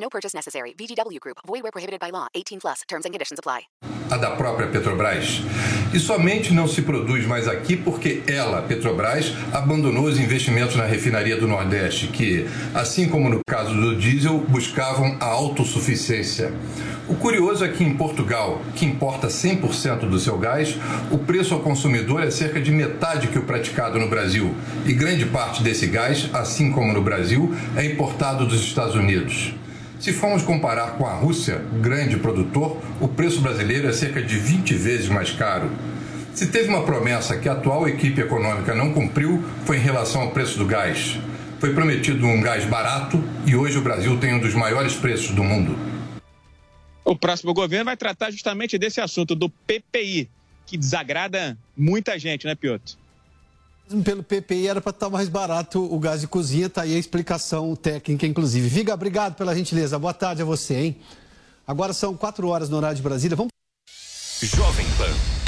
No purchase necessary. VGW Group. Void where prohibited by law. 18 plus. Terms and conditions apply. A da própria Petrobras. E somente não se produz mais aqui porque ela, Petrobras, abandonou os investimentos na refinaria do Nordeste, que, assim como no caso do diesel, buscavam a autossuficiência. O curioso é que em Portugal, que importa 100% do seu gás, o preço ao consumidor é cerca de metade que o praticado no Brasil. E grande parte desse gás, assim como no Brasil, é importado dos Estados Unidos. Se formos comparar com a Rússia, grande produtor, o preço brasileiro é cerca de 20 vezes mais caro. Se teve uma promessa que a atual equipe econômica não cumpriu, foi em relação ao preço do gás. Foi prometido um gás barato e hoje o Brasil tem um dos maiores preços do mundo. O próximo governo vai tratar justamente desse assunto, do PPI, que desagrada muita gente, né, Piotr? Pelo PPI era para estar mais barato o gás de cozinha, tá aí a explicação técnica, inclusive. Viga, obrigado pela gentileza. Boa tarde a você, hein? Agora são quatro horas no horário de Brasília. Vamos. Jovem Pan.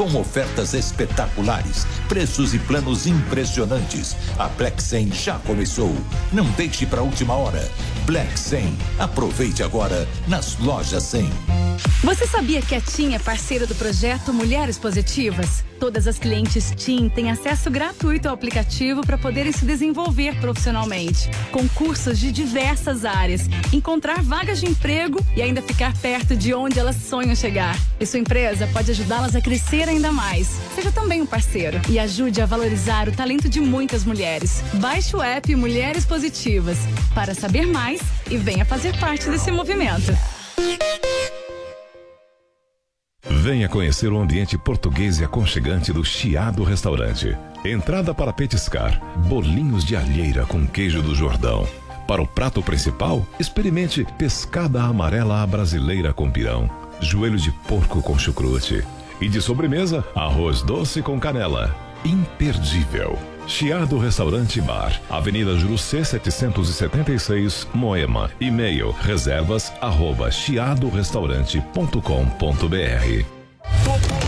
com ofertas espetaculares, preços e planos impressionantes. A Black 100 já começou. Não deixe para última hora. Black 100. Aproveite agora nas lojas 100. Você sabia que a TIM é parceira do projeto Mulheres Positivas? Todas as clientes TIM têm acesso gratuito ao aplicativo para poderem se desenvolver profissionalmente, com cursos de diversas áreas, encontrar vagas de emprego e ainda ficar perto de onde elas sonham chegar. E sua empresa pode ajudá-las a crescer ainda mais. Seja também um parceiro e ajude a valorizar o talento de muitas mulheres. Baixe o app Mulheres Positivas para saber mais e venha fazer parte desse movimento. Venha conhecer o ambiente português e aconchegante do Chiado Restaurante. Entrada para petiscar, bolinhos de alheira com queijo do Jordão. Para o prato principal, experimente pescada amarela à brasileira com pirão, joelho de porco com chucrute. E de sobremesa, arroz doce com canela. Imperdível. Chiado Restaurante Bar, Avenida Jurucê 776, Moema. E-mail reservas arroba chiadorestaurante.com.br.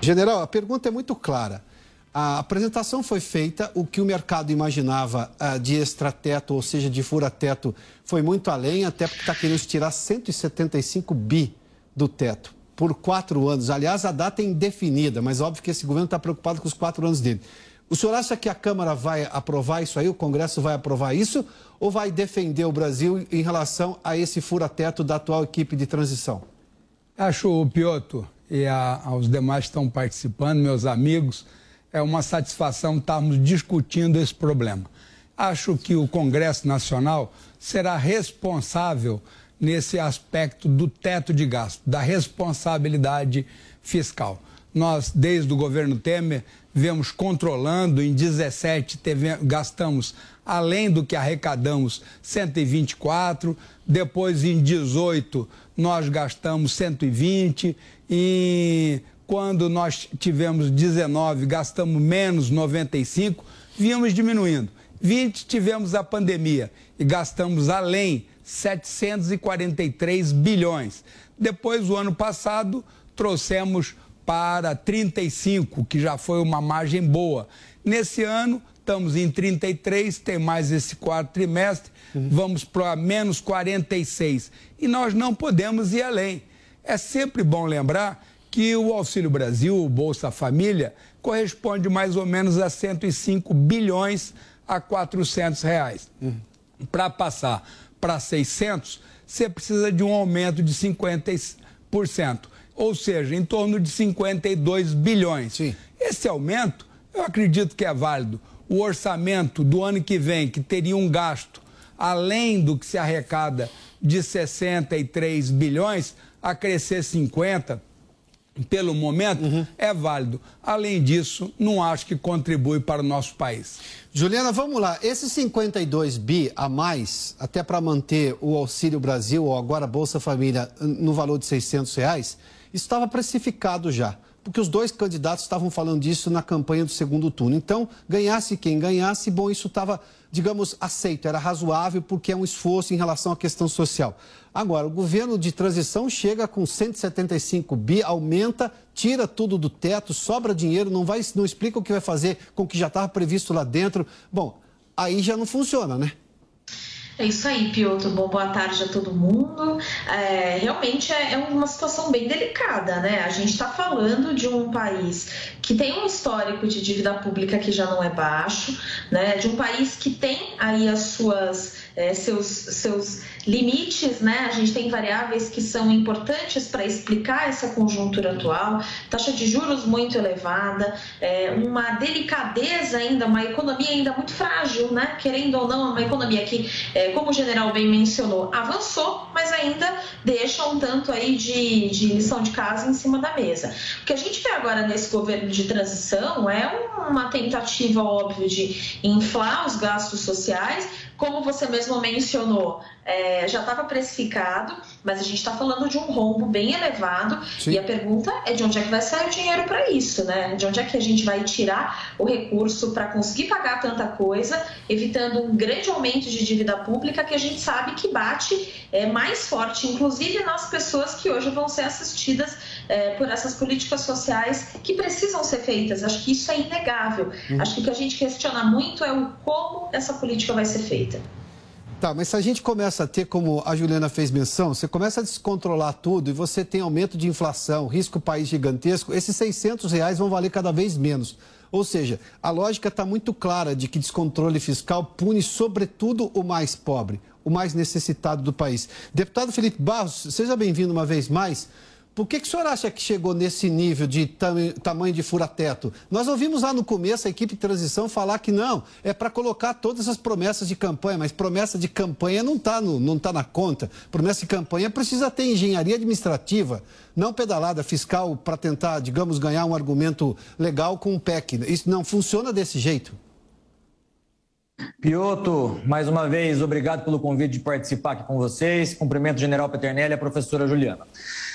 General, a pergunta é muito clara. A apresentação foi feita, o que o mercado imaginava uh, de extrateto, ou seja, de fura-teto, foi muito além, até porque está querendo tirar 175 bi do teto. por quatro anos. Aliás, a data é indefinida, mas óbvio que esse governo está preocupado com os quatro anos dele. O senhor acha que a Câmara vai aprovar isso aí, o Congresso vai aprovar isso, ou vai defender o Brasil em relação a esse fura-teto da atual equipe de transição? Acho, Piotr, e a, aos demais que estão participando, meus amigos, é uma satisfação estarmos discutindo esse problema. Acho que o Congresso Nacional será responsável nesse aspecto do teto de gasto, da responsabilidade fiscal. Nós, desde o governo Temer, vemos controlando, em 17 teve, gastamos além do que arrecadamos 124, depois em 18 nós gastamos 120 e quando nós tivemos 19 gastamos menos 95, viemos diminuindo. 20 tivemos a pandemia e gastamos além 743 bilhões. Depois, o ano passado, trouxemos para 35, que já foi uma margem boa. Nesse ano, estamos em 33, tem mais esse quarto trimestre, uhum. vamos para menos 46. E nós não podemos ir além. É sempre bom lembrar que o Auxílio Brasil, o Bolsa Família, corresponde mais ou menos a 105 bilhões a 400 reais. Uhum. Para passar para 600, você precisa de um aumento de 50%, ou seja, em torno de 52 bilhões. Sim. Esse aumento, eu acredito que é válido. O orçamento do ano que vem, que teria um gasto além do que se arrecada de 63 bilhões, a crescer 50, pelo momento, uhum. é válido. Além disso, não acho que contribui para o nosso país. Juliana, vamos lá. Esses 52 bi a mais, até para manter o Auxílio Brasil ou agora Bolsa Família no valor de 600 reais, estava precificado já porque os dois candidatos estavam falando disso na campanha do segundo turno. Então, ganhasse quem ganhasse, bom, isso estava, digamos, aceito, era razoável, porque é um esforço em relação à questão social. Agora, o governo de transição chega com 175 bi, aumenta, tira tudo do teto, sobra dinheiro, não, vai, não explica o que vai fazer com o que já estava previsto lá dentro. Bom, aí já não funciona, né? É isso aí, Piotr. Bom, boa tarde a todo mundo. É, realmente é, é, uma situação bem delicada, né? A gente está falando de um país que tem um histórico de dívida pública que já não é baixo, né? De um país que tem aí as suas é, seus, seus limites, né? A gente tem variáveis que são importantes para explicar essa conjuntura atual, taxa de juros muito elevada, é, uma delicadeza ainda, uma economia ainda muito frágil, né? Querendo ou não, uma economia que, é, como o general bem mencionou, avançou, mas ainda deixa um tanto aí de, de lição de casa em cima da mesa. O que a gente vê agora nesse governo de transição é uma tentativa, óbvio, de inflar os gastos sociais, como você mesmo mencionou, é, já estava precificado, mas a gente está falando de um rombo bem elevado Sim. e a pergunta é de onde é que vai sair o dinheiro para isso, né? De onde é que a gente vai tirar o recurso para conseguir pagar tanta coisa, evitando um grande aumento de dívida pública que a gente sabe que bate é, mais forte, inclusive nas pessoas que hoje vão ser assistidas é, por essas políticas sociais que precisam ser feitas. Acho que isso é inegável. Hum. Acho que o que a gente questiona muito é o como essa política vai ser feita. Tá, mas se a gente começa a ter, como a Juliana fez menção, você começa a descontrolar tudo e você tem aumento de inflação, risco país gigantesco, esses 600 reais vão valer cada vez menos. Ou seja, a lógica está muito clara de que descontrole fiscal pune sobretudo o mais pobre, o mais necessitado do país. Deputado Felipe Barros, seja bem-vindo uma vez mais. Por que, que o senhor acha que chegou nesse nível de tam, tamanho de fura-teto? Nós ouvimos lá no começo a equipe de transição falar que não, é para colocar todas as promessas de campanha, mas promessa de campanha não está tá na conta. Promessa de campanha precisa ter engenharia administrativa, não pedalada fiscal para tentar, digamos, ganhar um argumento legal com o PEC. Isso não funciona desse jeito. Pioto, mais uma vez, obrigado pelo convite de participar aqui com vocês. Cumprimento o general Peternelli e a professora Juliana.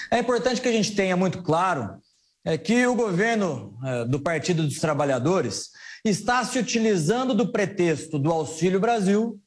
É importante que a gente tenha muito claro é, que o governo é, do Partido dos Trabalhadores está se utilizando do pretexto do Auxílio Brasil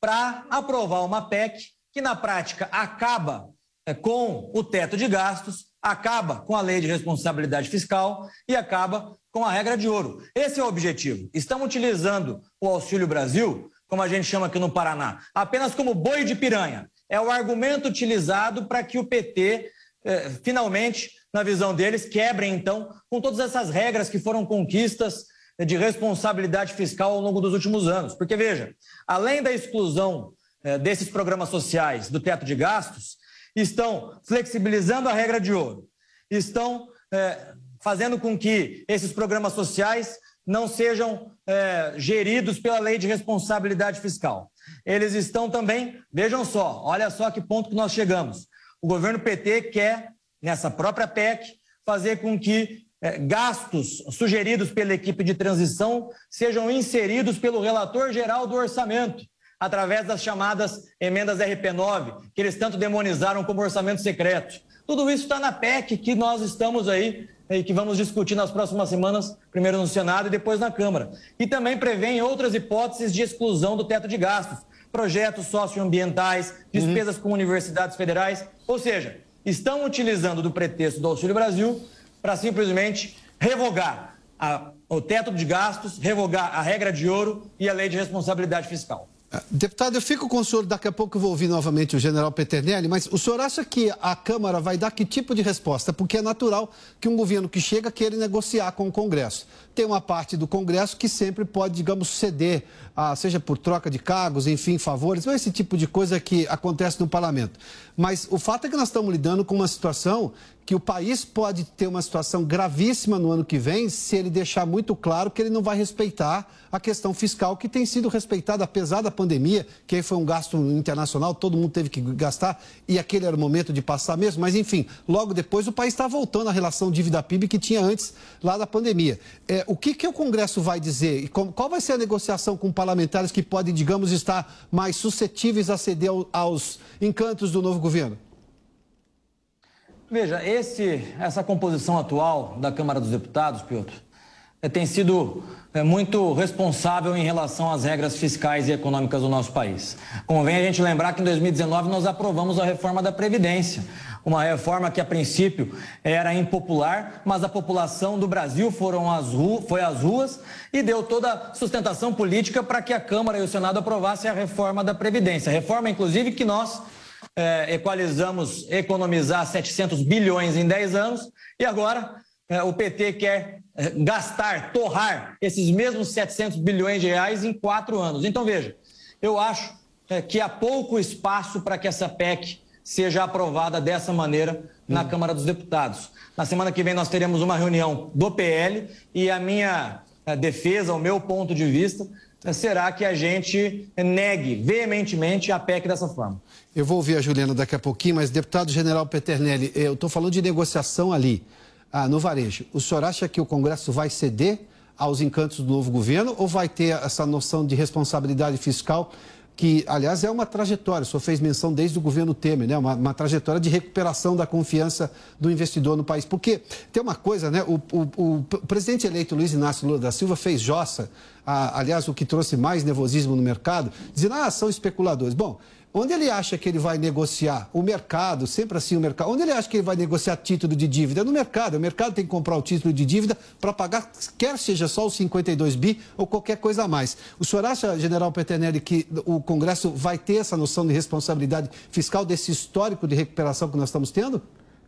para aprovar uma PEC que, na prática, acaba é, com o teto de gastos, acaba com a lei de responsabilidade fiscal e acaba com a regra de ouro. Esse é o objetivo. Estão utilizando o Auxílio Brasil, como a gente chama aqui no Paraná, apenas como boi de piranha. É o argumento utilizado para que o PT eh, finalmente, na visão deles, quebrem então com todas essas regras que foram conquistas de responsabilidade fiscal ao longo dos últimos anos. Porque, veja, além da exclusão eh, desses programas sociais do teto de gastos, estão flexibilizando a regra de ouro, estão eh, fazendo com que esses programas sociais não sejam eh, geridos pela lei de responsabilidade fiscal. Eles estão também, vejam só, olha só que ponto que nós chegamos. O governo PT quer, nessa própria PEC, fazer com que é, gastos sugeridos pela equipe de transição sejam inseridos pelo relator geral do orçamento, através das chamadas emendas RP9, que eles tanto demonizaram como orçamento secreto. Tudo isso está na PEC que nós estamos aí e que vamos discutir nas próximas semanas, primeiro no Senado e depois na Câmara. E também prevê outras hipóteses de exclusão do teto de gastos, projetos socioambientais, despesas uhum. com universidades federais, ou seja, estão utilizando do pretexto do Auxílio Brasil para simplesmente revogar a, o teto de gastos, revogar a regra de ouro e a lei de responsabilidade fiscal. Deputado, eu fico com o senhor, daqui a pouco eu vou ouvir novamente o general Peternelli, mas o senhor acha que a Câmara vai dar que tipo de resposta? Porque é natural que um governo que chega queira negociar com o Congresso. Tem uma parte do Congresso que sempre pode, digamos, ceder, a, seja por troca de cargos, enfim, favores, esse tipo de coisa que acontece no parlamento. Mas o fato é que nós estamos lidando com uma situação que o país pode ter uma situação gravíssima no ano que vem se ele deixar muito claro que ele não vai respeitar a questão fiscal que tem sido respeitada apesar da pandemia, que aí foi um gasto internacional, todo mundo teve que gastar e aquele era o momento de passar mesmo, mas enfim, logo depois o país está voltando à relação dívida-PIB que tinha antes lá da pandemia. É, o que, que o Congresso vai dizer? E qual vai ser a negociação com parlamentares que podem, digamos, estar mais suscetíveis a ceder aos encantos do novo governo? Veja, esse, essa composição atual da Câmara dos Deputados, Piotr, tem sido é, muito responsável em relação às regras fiscais e econômicas do nosso país. Convém a gente lembrar que em 2019 nós aprovamos a reforma da Previdência, uma reforma que a princípio era impopular, mas a população do Brasil foram às foi às ruas e deu toda sustentação política para que a Câmara e o Senado aprovassem a reforma da Previdência. Reforma, inclusive, que nós é, equalizamos economizar 700 bilhões em 10 anos e agora o PT quer gastar, torrar esses mesmos 700 bilhões de reais em quatro anos. Então, veja, eu acho é, que há pouco espaço para que essa PEC seja aprovada dessa maneira na hum. Câmara dos Deputados. Na semana que vem nós teremos uma reunião do PL e a minha é, defesa, o meu ponto de vista, será que a gente negue veementemente a PEC dessa forma. Eu vou ouvir a Juliana daqui a pouquinho, mas, deputado general Peternelli, eu estou falando de negociação ali, ah, no varejo. O senhor acha que o Congresso vai ceder aos encantos do novo governo ou vai ter essa noção de responsabilidade fiscal que, aliás, é uma trajetória, o senhor fez menção desde o governo Temer, né? Uma, uma, trajetória de recuperação da confiança do investidor no país. Porque tem uma coisa, né? O, o, o presidente eleito Luiz Inácio Lula da Silva fez jossa, a, aliás, o que trouxe mais nervosismo no mercado, dizendo, ah, são especuladores. Bom, Onde ele acha que ele vai negociar? O mercado, sempre assim o mercado. Onde ele acha que ele vai negociar título de dívida? No mercado. O mercado tem que comprar o título de dívida para pagar, quer seja só os 52 bi ou qualquer coisa a mais. O senhor acha, general Peternelli, que o Congresso vai ter essa noção de responsabilidade fiscal desse histórico de recuperação que nós estamos tendo?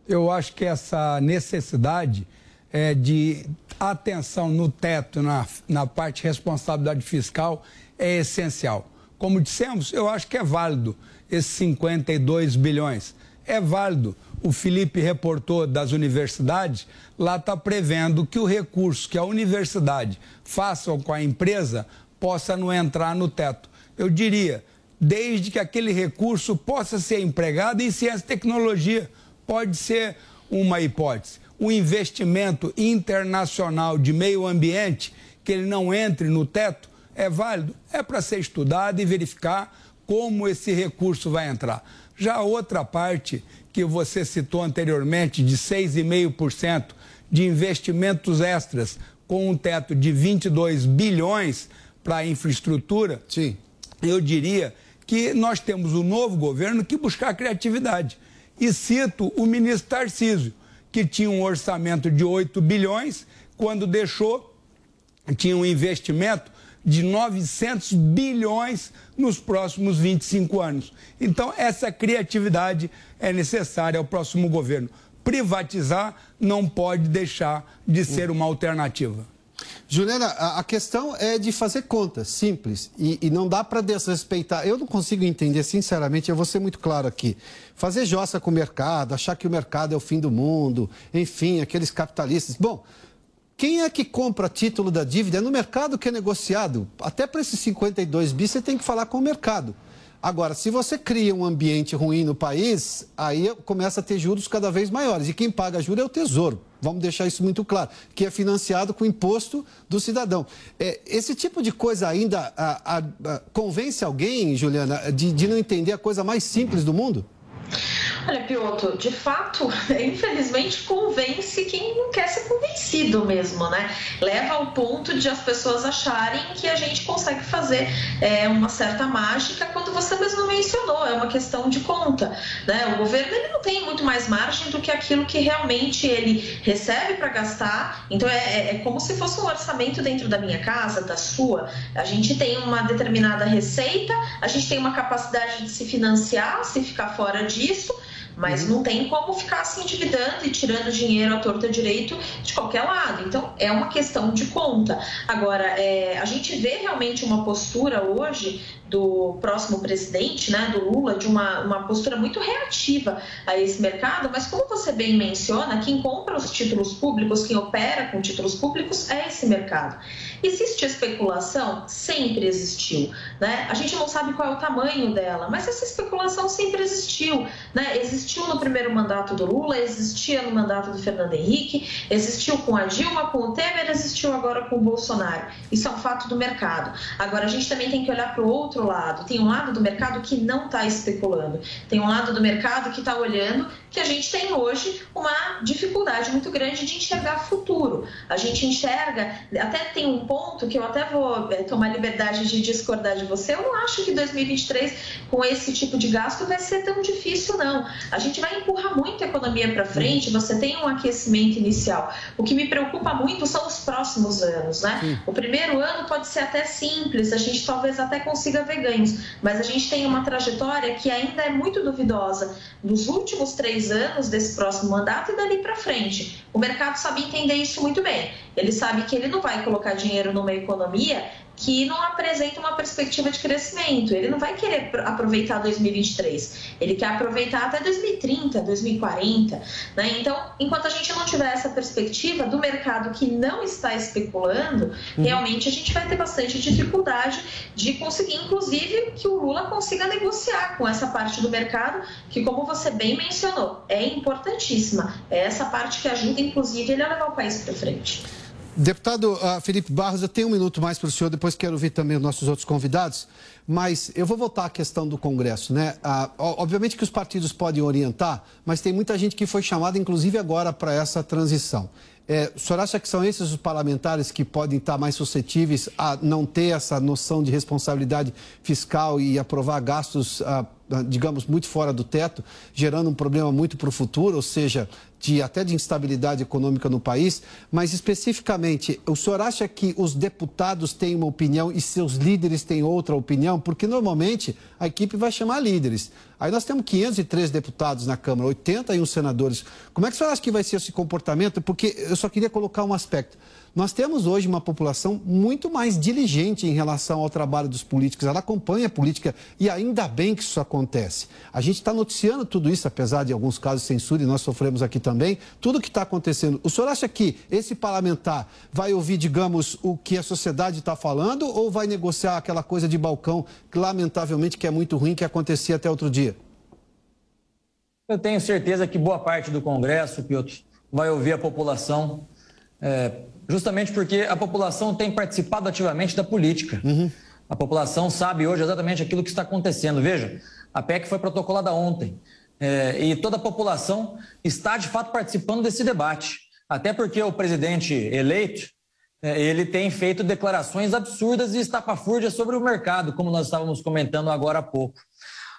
Eu acho que essa necessidade é, de atenção no teto, na, na parte de responsabilidade fiscal, é essencial. Como dissemos, eu acho que é válido esses 52 bilhões. É válido. O Felipe reportou das universidades, lá está prevendo que o recurso que a universidade faça com a empresa possa não entrar no teto. Eu diria, desde que aquele recurso possa ser empregado em ciência e tecnologia. Pode ser uma hipótese. O investimento internacional de meio ambiente, que ele não entre no teto, é válido? É para ser estudado e verificar como esse recurso vai entrar. Já a outra parte que você citou anteriormente, de 6,5% de investimentos extras com um teto de 22 bilhões para a infraestrutura, Sim. eu diria que nós temos um novo governo que buscar criatividade. E cito o ministro Tarcísio, que tinha um orçamento de 8 bilhões, quando deixou, tinha um investimento de 900 bilhões nos próximos 25 anos. Então, essa criatividade é necessária ao próximo governo. privatizar não pode deixar de ser uma alternativa. Juliana, a, questão é de fazer conta, simples. E, e não dá para desrespeitar. Eu não consigo entender, sinceramente, eu vou ser muito claro aqui. Fazer jossa com o mercado, achar que o mercado é o fim do mundo, enfim, aqueles capitalistas. Bom, quem é que compra título da dívida? É no mercado que é negociado. Até para esses 52 bi, você tem que falar com o mercado. Agora, se você cria um ambiente ruim no país, aí começa a ter juros cada vez maiores. E quem paga juros é o Tesouro. Vamos deixar isso muito claro, que é financiado com imposto do cidadão. É, esse tipo de coisa ainda a, a, a, convence alguém, Juliana, de, de não entender a coisa mais simples do mundo? Olha, Piotr, de fato, infelizmente convence quem não quer ser convencido mesmo, né? Leva ao ponto de as pessoas acharem que a gente consegue fazer é, uma certa mágica quando você mesmo mencionou, é uma questão de conta, né? O governo ele não tem muito mais margem do que aquilo que realmente ele recebe para gastar, então é, é, é como se fosse um orçamento dentro da minha casa, da sua. A gente tem uma determinada receita, a gente tem uma capacidade de se financiar, se ficar fora disso, mas uhum. não tem como ficar se endividando e tirando dinheiro à torta direito de qualquer lado. Então, é uma questão de conta. Agora, é, a gente vê realmente uma postura hoje do próximo presidente, né, do Lula, de uma, uma postura muito reativa a esse mercado, mas como você bem menciona, quem compra os títulos públicos, quem opera com títulos públicos é esse mercado. Existe especulação? Sempre existiu. Né? A gente não sabe qual é o tamanho dela, mas essa especulação sempre existiu. Né? Existiu no primeiro mandato do Lula, existia no mandato do Fernando Henrique, existiu com a Dilma, com o Temer, existiu agora com o Bolsonaro. Isso é um fato do mercado. Agora, a gente também tem que olhar para o outro lado. Tem um lado do mercado que não está especulando, tem um lado do mercado que está olhando que a gente tem hoje uma dificuldade muito grande de enxergar futuro. A gente enxerga, até tem um ponto que eu até vou é, tomar liberdade de discordar de você, eu não acho que 2023, com esse tipo de gasto, vai ser tão difícil, não. A gente vai empurrar muito a economia para frente, você tem um aquecimento inicial. O que me preocupa muito são os próximos anos, né? O primeiro ano pode ser até simples, a gente talvez até consiga ganhos, mas a gente tem uma trajetória que ainda é muito duvidosa. Nos últimos três anos desse próximo mandato e dali para frente. O mercado sabe entender isso muito bem. Ele sabe que ele não vai colocar dinheiro numa economia que não apresenta uma perspectiva de crescimento. Ele não vai querer aproveitar 2023, ele quer aproveitar até 2030, 2040. Né? Então, enquanto a gente não tiver essa perspectiva do mercado que não está especulando, uhum. realmente a gente vai ter bastante dificuldade de conseguir, inclusive, que o Lula consiga negociar com essa parte do mercado, que, como você bem mencionou, é importantíssima. É essa parte que ajuda, inclusive, ele a levar o país para frente. Deputado uh, Felipe Barros, eu tenho um minuto mais para o senhor, depois quero ouvir também os nossos outros convidados, mas eu vou voltar à questão do Congresso, né? Uh, obviamente que os partidos podem orientar, mas tem muita gente que foi chamada, inclusive agora, para essa transição. É, o senhor acha que são esses os parlamentares que podem estar mais suscetíveis a não ter essa noção de responsabilidade fiscal e aprovar gastos ah, digamos, muito fora do teto, gerando um problema muito para o futuro, ou seja, de, até de instabilidade econômica no país. Mas, especificamente, o senhor acha que os deputados têm uma opinião e seus líderes têm outra opinião? Porque, normalmente, a equipe vai chamar líderes. Aí nós temos 503 deputados na Câmara, 81 senadores. Como é que o senhor acha que vai ser esse comportamento? Porque eu só queria colocar um aspecto. Nós temos hoje uma população muito mais diligente em relação ao trabalho dos políticos. Ela acompanha a política e ainda bem que isso acontece. A gente está noticiando tudo isso, apesar de alguns casos de censura, e nós sofremos aqui também, tudo o que está acontecendo. O senhor acha que esse parlamentar vai ouvir, digamos, o que a sociedade está falando ou vai negociar aquela coisa de balcão que, lamentavelmente, que é muito ruim, que acontecia até outro dia? Eu tenho certeza que boa parte do Congresso, Piotr, vai ouvir a população. É, justamente porque a população tem participado ativamente da política. Uhum. A população sabe hoje exatamente aquilo que está acontecendo. Veja, a PEC foi protocolada ontem é, e toda a população está de fato participando desse debate. Até porque o presidente eleito é, ele tem feito declarações absurdas e estapafúrdias sobre o mercado, como nós estávamos comentando agora há pouco.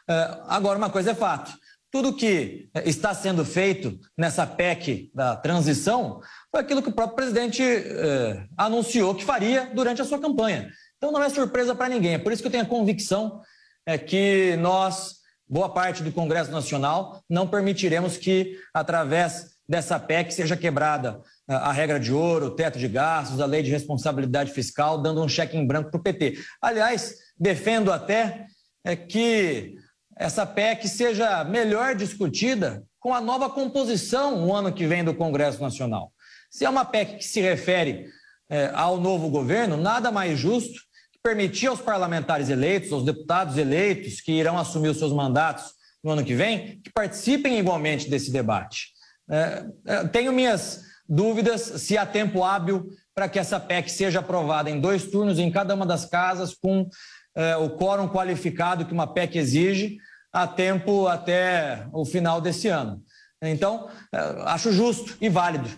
É, agora, uma coisa é fato: tudo que está sendo feito nessa PEC da transição foi aquilo que o próprio presidente eh, anunciou que faria durante a sua campanha. Então não é surpresa para ninguém. É por isso que eu tenho a convicção é, que nós, boa parte do Congresso Nacional, não permitiremos que, através dessa PEC seja quebrada a regra de ouro, o teto de gastos, a lei de responsabilidade fiscal, dando um cheque em branco para o PT. Aliás, defendo até é, que essa PEC seja melhor discutida com a nova composição no ano que vem do Congresso Nacional. Se é uma PEC que se refere é, ao novo governo, nada mais justo que permitir aos parlamentares eleitos, aos deputados eleitos que irão assumir os seus mandatos no ano que vem, que participem igualmente desse debate. É, é, tenho minhas dúvidas se há tempo hábil para que essa PEC seja aprovada em dois turnos em cada uma das casas, com é, o quórum qualificado que uma PEC exige, a tempo até o final desse ano. Então, é, acho justo e válido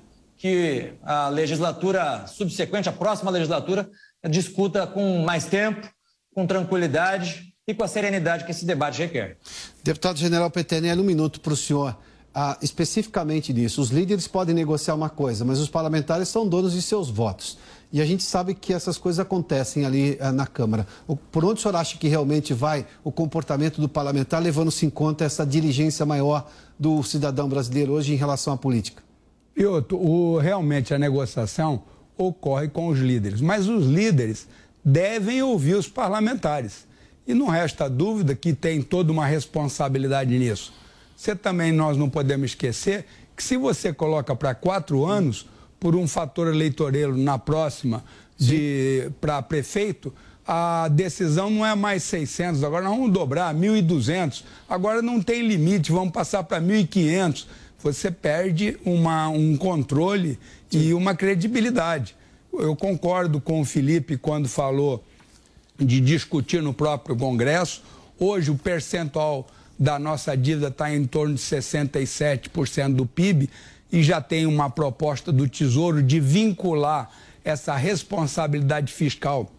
que a legislatura subsequente, a próxima legislatura, discuta com mais tempo, com tranquilidade e com a serenidade que esse debate requer. Deputado General Petenelli, um minuto para o senhor. Ah, especificamente disso, os líderes podem negociar uma coisa, mas os parlamentares são donos de seus votos. E a gente sabe que essas coisas acontecem ali ah, na Câmara. O, por onde o senhor acha que realmente vai o comportamento do parlamentar, levando-se em conta essa diligência maior do cidadão brasileiro hoje em relação à política? Piotr, o, realmente a negociação ocorre com os líderes, mas os líderes devem ouvir os parlamentares. E não resta dúvida que tem toda uma responsabilidade nisso. Você também, nós não podemos esquecer que se você coloca para quatro anos, por um fator eleitoreiro na próxima para prefeito, a decisão não é mais 600, agora nós vamos dobrar 1.200. Agora não tem limite, vamos passar para 1.500 você perde uma, um controle Sim. e uma credibilidade. Eu concordo com o Felipe quando falou de discutir no próprio Congresso. Hoje o percentual da nossa dívida está em torno de 67% do PIB e já tem uma proposta do Tesouro de vincular essa responsabilidade fiscal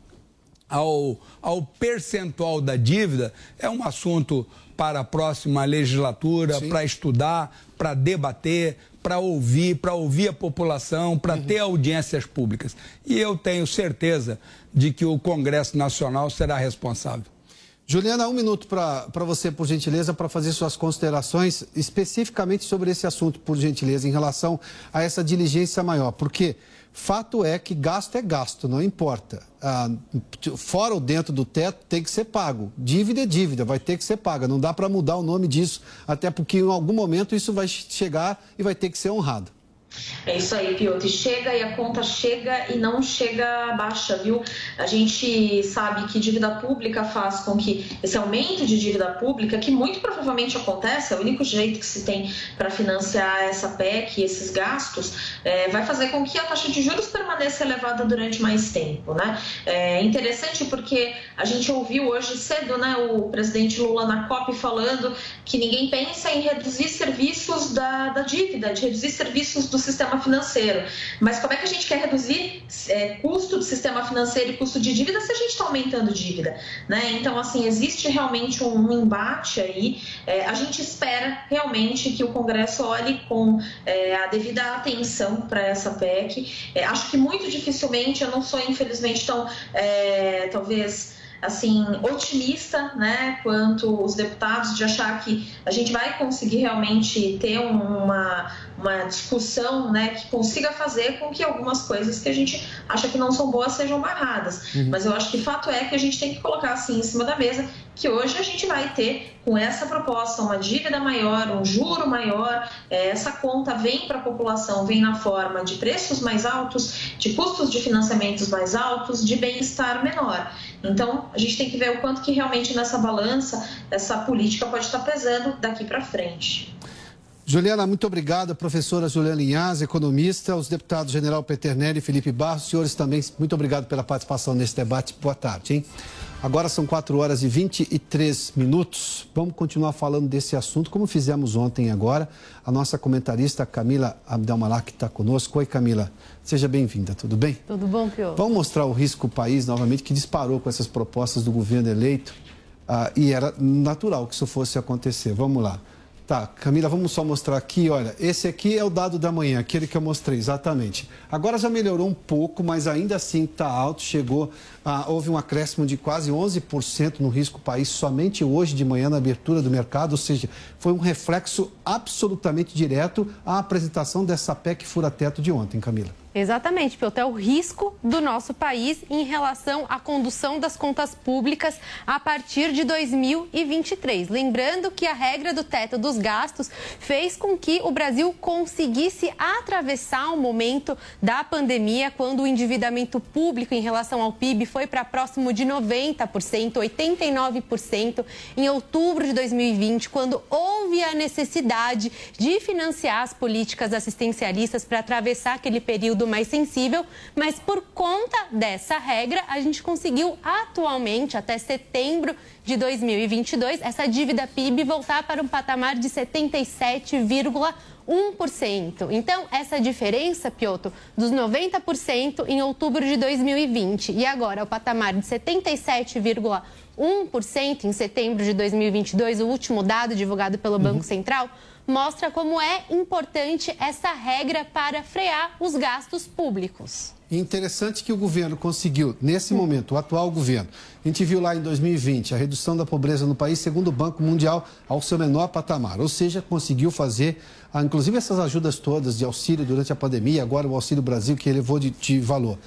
ao, ao percentual da dívida. É um assunto para a próxima legislatura, para estudar, para debater, para ouvir, para ouvir a população, para uhum. ter audiências públicas. E eu tenho certeza de que o Congresso Nacional será responsável. Juliana, um minuto para você, por gentileza, para fazer suas considerações especificamente sobre esse assunto, por gentileza, em relação a essa diligência maior. Porque Fato é que gasto é gasto, não importa. Ah, fora ou dentro do teto tem que ser pago. Dívida é dívida, vai ter que ser paga. Não dá para mudar o nome disso, até porque em algum momento isso vai chegar e vai ter que ser honrado. É isso aí, Piotr. Chega e a conta chega e não chega baixa, viu? A gente sabe que dívida pública faz com que esse aumento de dívida pública, que muito provavelmente acontece, é o único jeito que se tem para financiar essa PEC, esses gastos, é, vai fazer com que a taxa de juros permaneça elevada durante mais tempo, né? É interessante porque a gente ouviu hoje cedo, né, o presidente Lula na COP falando que ninguém pensa em reduzir serviços da, da dívida, de reduzir serviços do sistema financeiro. Mas como é que a gente quer reduzir é, custo do sistema financeiro e custo de dívida se a gente está aumentando dívida? Né? Então, assim, existe realmente um embate aí. É, a gente espera realmente que o Congresso olhe com é, a devida atenção para essa PEC. É, acho que muito dificilmente, eu não sou infelizmente tão, é, talvez assim otimista, né, quanto os deputados de achar que a gente vai conseguir realmente ter uma, uma discussão, né, que consiga fazer com que algumas coisas que a gente acha que não são boas sejam barradas. Uhum. Mas eu acho que fato é que a gente tem que colocar assim em cima da mesa que hoje a gente vai ter com essa proposta uma dívida maior, um juro maior, é, essa conta vem para a população, vem na forma de preços mais altos, de custos de financiamentos mais altos, de bem-estar menor. Então, a gente tem que ver o quanto que realmente nessa balança essa política pode estar pesando daqui para frente. Juliana, muito obrigada. Professora Juliana Linhas, economista, os deputados General Peternelli e Felipe Barros, senhores também, muito obrigado pela participação nesse debate. Boa tarde, hein? Agora são 4 horas e 23 minutos. Vamos continuar falando desse assunto, como fizemos ontem agora. A nossa comentarista Camila Abdelmalak está conosco. Oi, Camila. Seja bem-vinda, tudo bem? Tudo bom, Pio? Vamos mostrar o risco país novamente, que disparou com essas propostas do governo eleito. Ah, e era natural que isso fosse acontecer. Vamos lá. Tá, Camila, vamos só mostrar aqui, olha, esse aqui é o dado da manhã, aquele que eu mostrei, exatamente. Agora já melhorou um pouco, mas ainda assim está alto, chegou, a, houve um acréscimo de quase 11% no risco país somente hoje de manhã na abertura do mercado, ou seja, foi um reflexo absolutamente direto à apresentação dessa PEC fura-teto de ontem, Camila. Exatamente, Piotr, é o risco do nosso país em relação à condução das contas públicas a partir de 2023. Lembrando que a regra do teto dos gastos fez com que o Brasil conseguisse atravessar o momento da pandemia, quando o endividamento público em relação ao PIB foi para próximo de 90%, 89% em outubro de 2020, quando houve a necessidade de financiar as políticas assistencialistas para atravessar aquele período período mais sensível, mas por conta dessa regra, a gente conseguiu atualmente, até setembro de 2022, essa dívida PIB voltar para um patamar de 77,1%. Então, essa diferença, Piotr, dos 90% em outubro de 2020 e agora o patamar de 77,1% em setembro de 2022, o último dado divulgado pelo Banco uhum. Central, mostra como é importante essa regra para frear os gastos públicos. Interessante que o governo conseguiu, nesse momento, o atual governo. A gente viu lá em 2020 a redução da pobreza no país, segundo o Banco Mundial, ao seu menor patamar. Ou seja, conseguiu fazer, ah, inclusive essas ajudas todas de auxílio durante a pandemia, agora o Auxílio Brasil, que elevou de, de valor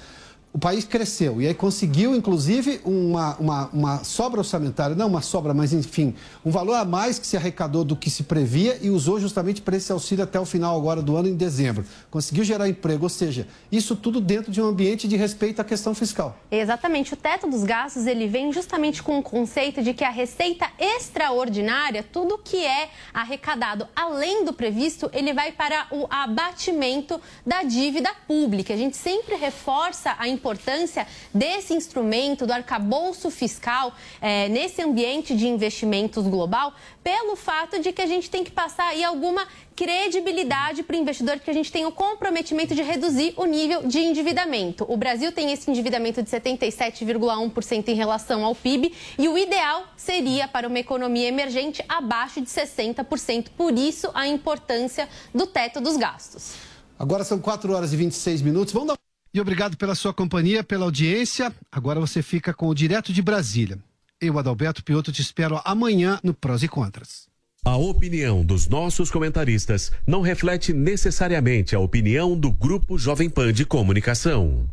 o país cresceu e aí conseguiu, inclusive, uma, uma, uma, sobra orçamentária, não uma sobra, mas enfim, um valor a mais que se arrecadou do que se previa e usou justamente para esse auxílio até o final agora do ano, em dezembro. Conseguiu gerar emprego, ou seja, isso tudo dentro de um ambiente de respeito à questão fiscal. Exatamente. O teto dos gastos, ele vem justamente com o conceito de que a receita extraordinária, tudo que é arrecadado além do previsto, ele vai para o abatimento da dívida pública. A gente sempre reforça a importância importância desse instrumento, do arcabouço fiscal, é, nesse ambiente de investimentos global, pelo fato de que a gente tem que passar aí alguma credibilidade para o investidor, que a gente tem o comprometimento de reduzir o nível de endividamento. O Brasil tem esse endividamento de 77,1% em relação ao PIB e o ideal seria para uma economia emergente abaixo de 60%. Por isso, a importância do teto dos gastos. Agora são 4 horas e 26 minutos. Vamos dar e obrigado pela sua companhia, pela audiência. Agora você fica com o Direto de Brasília. Eu, Adalberto Piotto, te espero amanhã no Prós e Contras. A opinião dos nossos comentaristas não reflete necessariamente a opinião do Grupo Jovem Pan de Comunicação.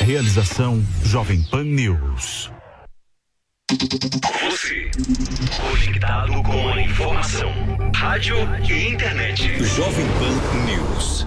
Realização Jovem Pan News. Você, conectado com a informação, rádio e internet. Jovem Pan News.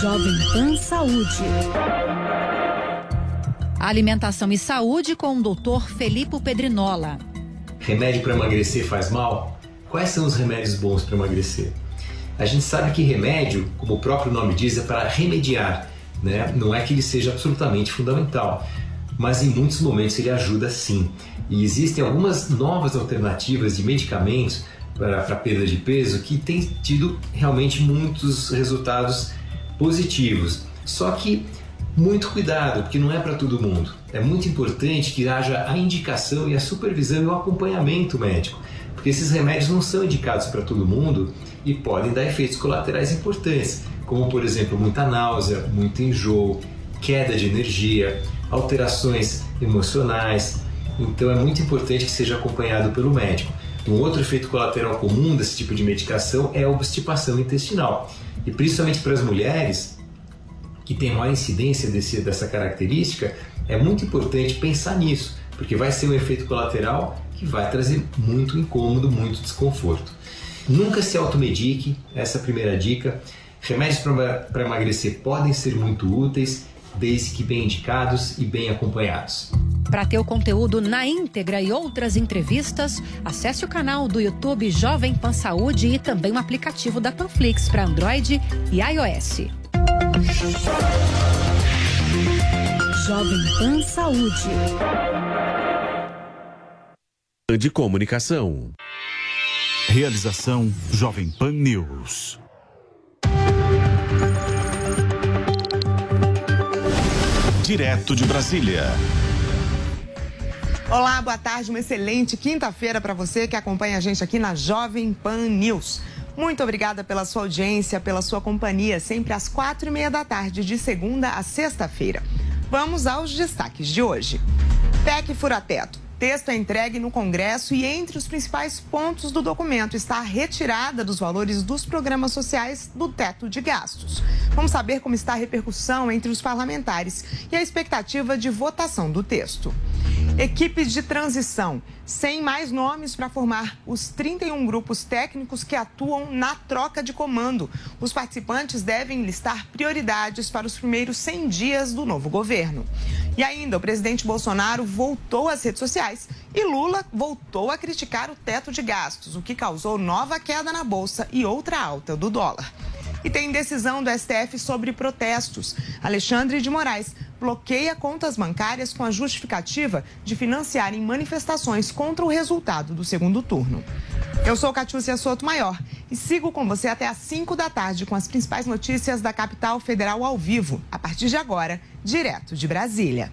Jovem Pan Saúde. Alimentação e saúde com o Dr. Felipe Pedrinola. Remédio para emagrecer faz mal? Quais são os remédios bons para emagrecer? A gente sabe que remédio, como o próprio nome diz, é para remediar, né? Não é que ele seja absolutamente fundamental, mas em muitos momentos ele ajuda sim. E existem algumas novas alternativas de medicamentos para perda de peso que tem tido realmente muitos resultados positivos. Só que muito cuidado, porque não é para todo mundo. É muito importante que haja a indicação e a supervisão e o acompanhamento médico, porque esses remédios não são indicados para todo mundo e podem dar efeitos colaterais importantes, como por exemplo muita náusea, muito enjoo, queda de energia, alterações emocionais. Então é muito importante que seja acompanhado pelo médico. Um outro efeito colateral comum desse tipo de medicação é a obstipação intestinal. E principalmente para as mulheres que têm maior incidência desse, dessa característica, é muito importante pensar nisso, porque vai ser um efeito colateral que vai trazer muito incômodo, muito desconforto. Nunca se automedique, essa é a primeira dica. Remédios para emagrecer podem ser muito úteis, desde que bem indicados e bem acompanhados. Para ter o conteúdo na íntegra e outras entrevistas, acesse o canal do YouTube Jovem Pan Saúde e também o aplicativo da Panflix para Android e iOS. Jovem Pan Saúde. De comunicação. Realização Jovem Pan News. Direto de Brasília. Olá, boa tarde, uma excelente quinta-feira para você que acompanha a gente aqui na Jovem Pan News. Muito obrigada pela sua audiência, pela sua companhia, sempre às quatro e meia da tarde, de segunda a sexta-feira. Vamos aos destaques de hoje. PEC Furateto. Texto é entregue no Congresso e entre os principais pontos do documento está a retirada dos valores dos programas sociais do teto de gastos. Vamos saber como está a repercussão entre os parlamentares e a expectativa de votação do texto. Equipe de transição, sem mais nomes para formar os 31 grupos técnicos que atuam na troca de comando. Os participantes devem listar prioridades para os primeiros 100 dias do novo governo. E ainda, o presidente Bolsonaro voltou às redes sociais e Lula voltou a criticar o teto de gastos, o que causou nova queda na bolsa e outra alta do dólar. E tem decisão do STF sobre protestos. Alexandre de Moraes bloqueia contas bancárias com a justificativa de financiarem manifestações contra o resultado do segundo turno. Eu sou Catiúcia Soto Maior e sigo com você até às 5 da tarde com as principais notícias da capital federal ao vivo, a partir de agora, direto de Brasília.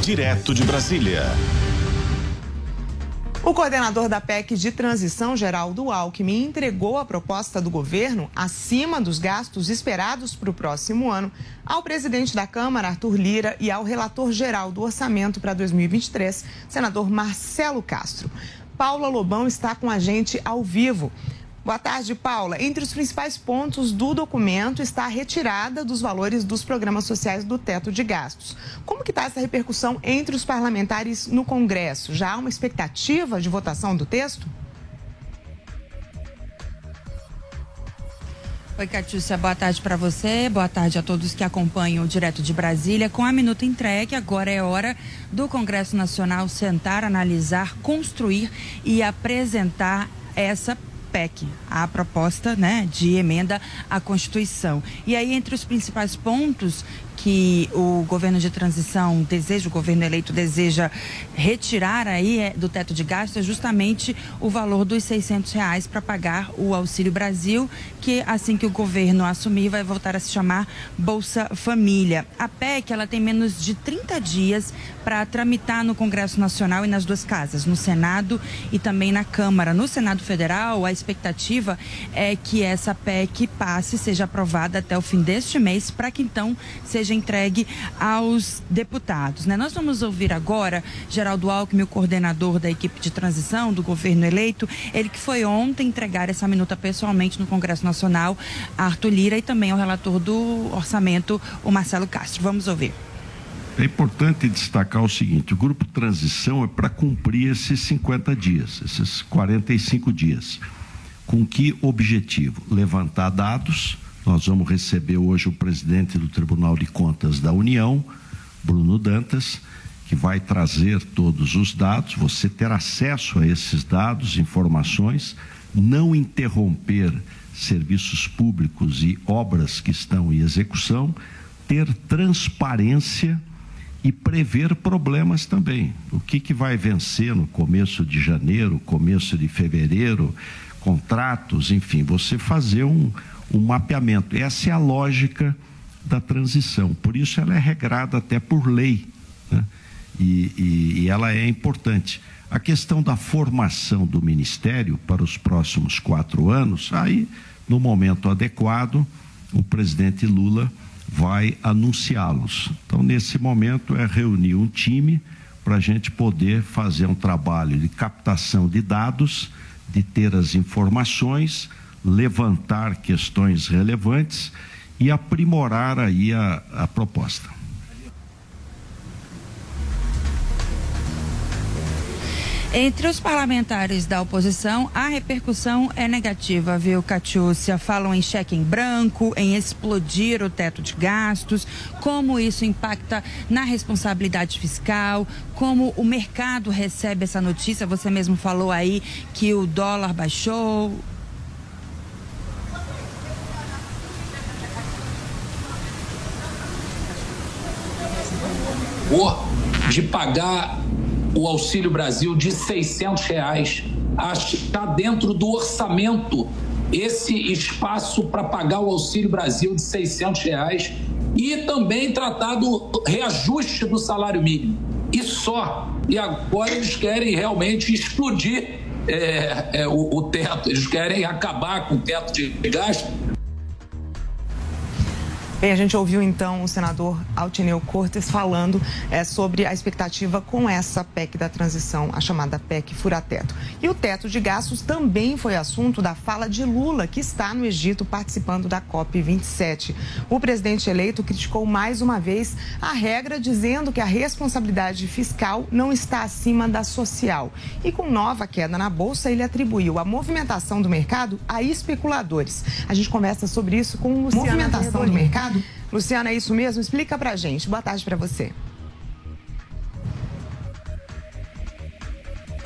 Direto de Brasília. O coordenador da PEC de transição, Geraldo Alckmin, entregou a proposta do governo acima dos gastos esperados para o próximo ano ao presidente da Câmara, Arthur Lira, e ao relator geral do orçamento para 2023, senador Marcelo Castro. Paula Lobão está com a gente ao vivo. Boa tarde, Paula. Entre os principais pontos do documento está a retirada dos valores dos programas sociais do teto de gastos. Como que está essa repercussão entre os parlamentares no Congresso? Já há uma expectativa de votação do texto? Oi, Catiúcia, boa tarde para você, boa tarde a todos que acompanham o Direto de Brasília. Com a minuta entregue, agora é hora do Congresso Nacional sentar, analisar, construir e apresentar essa PEC, a proposta né, de emenda à Constituição. E aí, entre os principais pontos que o governo de transição deseja, o governo eleito deseja retirar aí é, do teto de gastos é justamente o valor dos 600 reais para pagar o Auxílio Brasil, que assim que o governo assumir vai voltar a se chamar Bolsa Família. A PEC ela tem menos de 30 dias para tramitar no Congresso Nacional e nas duas casas, no Senado e também na Câmara. No Senado Federal, a expectativa é que essa PEC passe, seja aprovada até o fim deste mês, para que então seja seja entregue aos deputados. Né? Nós vamos ouvir agora Geraldo Alckmin, o coordenador da equipe de transição do governo eleito, ele que foi ontem entregar essa minuta pessoalmente no Congresso Nacional, Arthur Lira, e também ao relator do orçamento, o Marcelo Castro. Vamos ouvir. É importante destacar o seguinte: o grupo transição é para cumprir esses 50 dias, esses 45 dias. Com que objetivo? Levantar dados nós vamos receber hoje o presidente do Tribunal de Contas da União, Bruno Dantas, que vai trazer todos os dados, você ter acesso a esses dados, informações, não interromper serviços públicos e obras que estão em execução, ter transparência e prever problemas também. O que, que vai vencer no começo de janeiro, começo de fevereiro, contratos, enfim, você fazer um, um mapeamento. Essa é a lógica da transição. Por isso ela é regrada até por lei. Né? E, e, e ela é importante. A questão da formação do Ministério para os próximos quatro anos, aí, no momento adequado, o presidente Lula vai anunciá-los. Então, nesse momento, é reunir um time para a gente poder fazer um trabalho de captação de dados, de ter as informações, levantar questões relevantes e aprimorar aí a, a proposta. Entre os parlamentares da oposição, a repercussão é negativa, viu, Catiúcia? Falam em cheque em branco, em explodir o teto de gastos, como isso impacta na responsabilidade fiscal, como o mercado recebe essa notícia. Você mesmo falou aí que o dólar baixou. De pagar o Auxílio Brasil de 600 reais. Está dentro do orçamento esse espaço para pagar o Auxílio Brasil de 600 reais e também tratar do reajuste do salário mínimo. E só. E agora eles querem realmente explodir é, é, o, o teto, eles querem acabar com o teto de gasto Bem, a gente ouviu então o senador Altineu Cortes falando é, sobre a expectativa com essa PEC da transição, a chamada PEC Furateto. E o teto de gastos também foi assunto da fala de Lula, que está no Egito participando da COP27. O presidente eleito criticou mais uma vez a regra, dizendo que a responsabilidade fiscal não está acima da social. E com nova queda na Bolsa, ele atribuiu a movimentação do mercado a especuladores. A gente conversa sobre isso com o Luciana Movimentação do mercado Luciana, é isso mesmo? Explica pra gente. Boa tarde para você.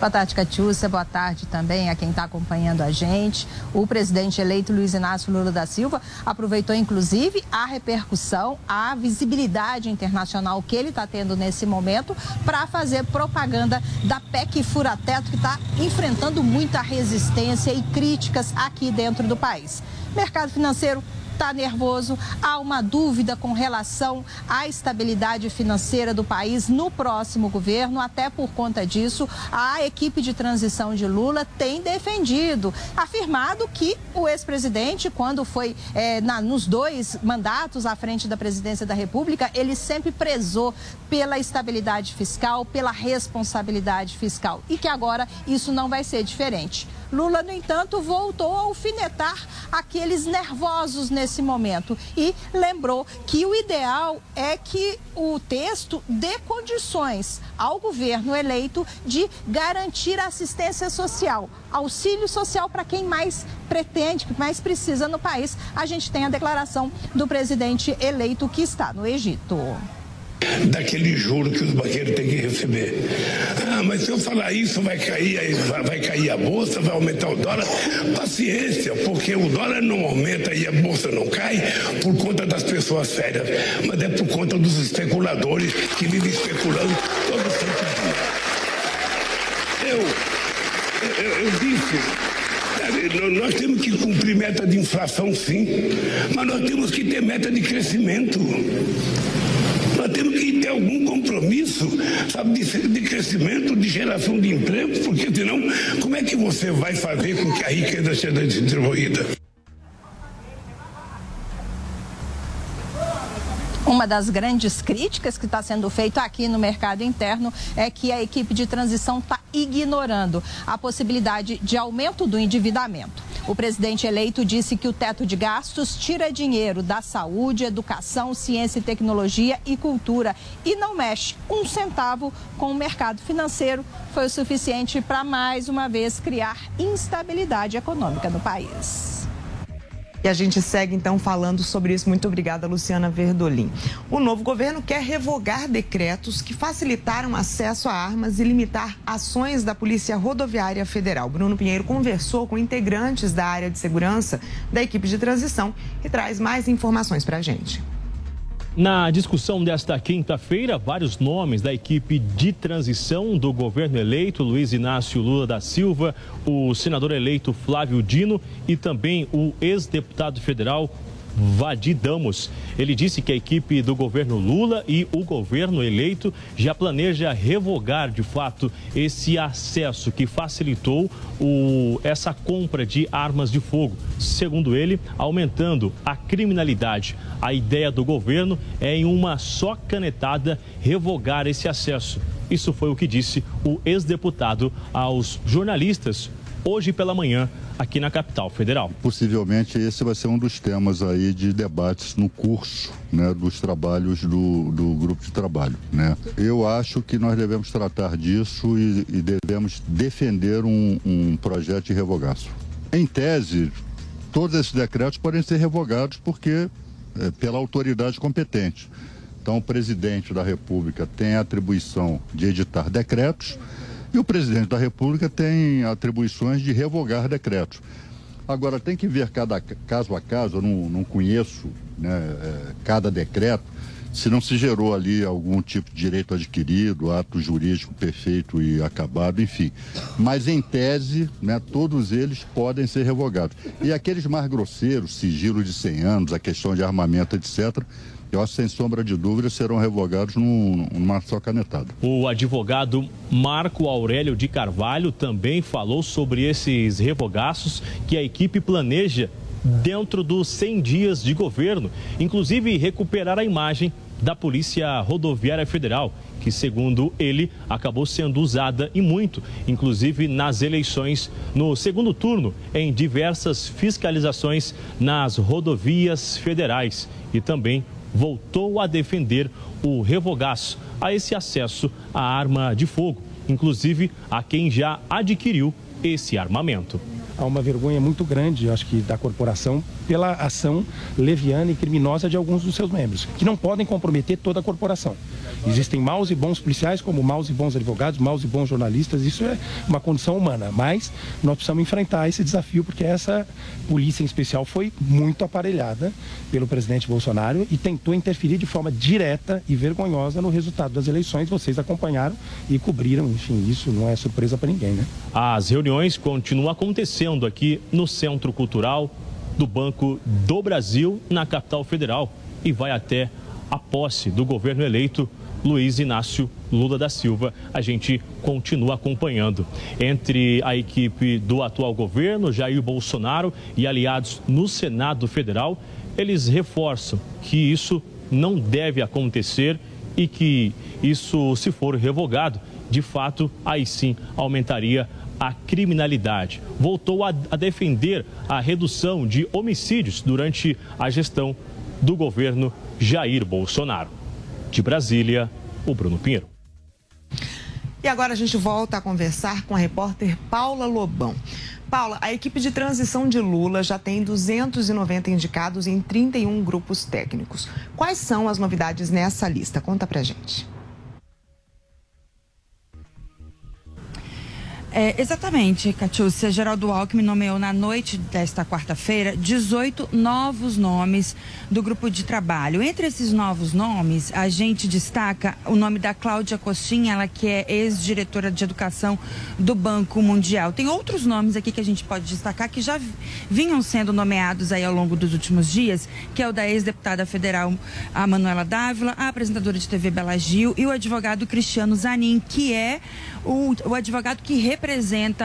Boa tarde, Catiúcia. Boa tarde também a quem está acompanhando a gente. O presidente eleito Luiz Inácio Lula da Silva aproveitou, inclusive, a repercussão, a visibilidade internacional que ele está tendo nesse momento para fazer propaganda da PEC Furateto, que está enfrentando muita resistência e críticas aqui dentro do país. Mercado financeiro está nervoso, há uma dúvida com relação à estabilidade financeira do país no próximo governo. Até por conta disso, a equipe de transição de Lula tem defendido, afirmado que o ex-presidente, quando foi é, na, nos dois mandatos à frente da presidência da República, ele sempre prezou pela estabilidade fiscal, pela responsabilidade fiscal e que agora isso não vai ser diferente. Lula, no entanto, voltou a alfinetar aqueles nervosos nesse momento e lembrou que o ideal é que o texto dê condições ao governo eleito de garantir assistência social, auxílio social para quem mais pretende, que mais precisa no país. A gente tem a declaração do presidente eleito que está no Egito daquele juro que os banqueiros têm que receber. Ah, mas se eu falar isso, vai cair, vai cair a bolsa, vai aumentar o dólar. Paciência, porque o dólar não aumenta e a bolsa não cai por conta das pessoas sérias, mas é por conta dos especuladores que vivem especulando todo santo dia. Eu, eu, eu disse, nós temos que cumprir meta de inflação, sim, mas nós temos que ter meta de crescimento. Compromisso, sabe, de, de crescimento, de geração de emprego, porque senão, como é que você vai fazer com que a riqueza seja distribuída? Uma das grandes críticas que está sendo feita aqui no mercado interno é que a equipe de transição está ignorando a possibilidade de aumento do endividamento. O presidente eleito disse que o teto de gastos tira dinheiro da saúde, educação, ciência e tecnologia e cultura e não mexe um centavo com o mercado financeiro. Foi o suficiente para mais uma vez criar instabilidade econômica no país. E a gente segue então falando sobre isso. Muito obrigada, Luciana Verdolim. O novo governo quer revogar decretos que facilitaram acesso a armas e limitar ações da Polícia Rodoviária Federal. Bruno Pinheiro conversou com integrantes da área de segurança da equipe de transição e traz mais informações para a gente. Na discussão desta quinta-feira, vários nomes da equipe de transição do governo eleito, Luiz Inácio Lula da Silva, o senador eleito Flávio Dino e também o ex-deputado federal Vadir Damos. Ele disse que a equipe do governo Lula e o governo eleito já planeja revogar de fato esse acesso que facilitou o, essa compra de armas de fogo. Segundo ele, aumentando a criminalidade. A ideia do governo é, em uma só canetada, revogar esse acesso. Isso foi o que disse o ex-deputado aos jornalistas hoje pela manhã aqui na capital federal. Possivelmente esse vai ser um dos temas aí de debates no curso né, dos trabalhos do, do grupo de trabalho. Né? Eu acho que nós devemos tratar disso e, e devemos defender um, um projeto de revogaço. Em tese, todos esses decretos podem ser revogados porque é, pela autoridade competente. Então, o presidente da República tem a atribuição de editar decretos e o presidente da República tem atribuições de revogar decretos. Agora, tem que ver cada caso a caso, eu não, não conheço né, é, cada decreto, se não se gerou ali algum tipo de direito adquirido, ato jurídico perfeito e acabado, enfim. Mas, em tese, né, todos eles podem ser revogados. E aqueles mais grosseiros, sigilo de 100 anos, a questão de armamento, etc., eu acho sem sombra de dúvida serão revogados num, numa só canetada. O advogado Marco Aurélio de Carvalho também falou sobre esses revogaços que a equipe planeja dentro dos 100 dias de governo, inclusive recuperar a imagem da Polícia Rodoviária Federal, que, segundo ele, acabou sendo usada e muito, inclusive nas eleições no segundo turno, em diversas fiscalizações nas rodovias federais e também voltou a defender o revogaço a esse acesso à arma de fogo, inclusive a quem já adquiriu esse armamento. Há uma vergonha muito grande, acho que, da corporação pela ação leviana e criminosa de alguns dos seus membros, que não podem comprometer toda a corporação. Existem maus e bons policiais, como maus e bons advogados, maus e bons jornalistas, isso é uma condição humana, mas nós precisamos enfrentar esse desafio, porque essa polícia em especial foi muito aparelhada pelo presidente Bolsonaro e tentou interferir de forma direta e vergonhosa no resultado das eleições. Vocês acompanharam e cobriram, enfim, isso não é surpresa para ninguém, né? As reuniões continuam acontecendo aqui no Centro Cultural do Banco do Brasil, na capital federal, e vai até a posse do governo eleito Luiz Inácio Lula da Silva. A gente continua acompanhando. Entre a equipe do atual governo, Jair Bolsonaro, e aliados no Senado Federal, eles reforçam que isso não deve acontecer e que isso, se for revogado, de fato, aí sim aumentaria a criminalidade. Voltou a, a defender a redução de homicídios durante a gestão do governo Jair Bolsonaro. De Brasília, o Bruno Pinheiro. E agora a gente volta a conversar com a repórter Paula Lobão. Paula, a equipe de transição de Lula já tem 290 indicados em 31 grupos técnicos. Quais são as novidades nessa lista? Conta pra gente. É, exatamente, Catiúcia. Geraldo Alckmin nomeou na noite desta quarta-feira 18 novos nomes do grupo de trabalho. Entre esses novos nomes, a gente destaca o nome da Cláudia Costinha, ela que é ex-diretora de educação do Banco Mundial. Tem outros nomes aqui que a gente pode destacar que já vinham sendo nomeados aí ao longo dos últimos dias, que é o da ex-deputada federal a Manuela Dávila, a apresentadora de TV Bela Gil e o advogado Cristiano Zanin, que é o, o advogado que representa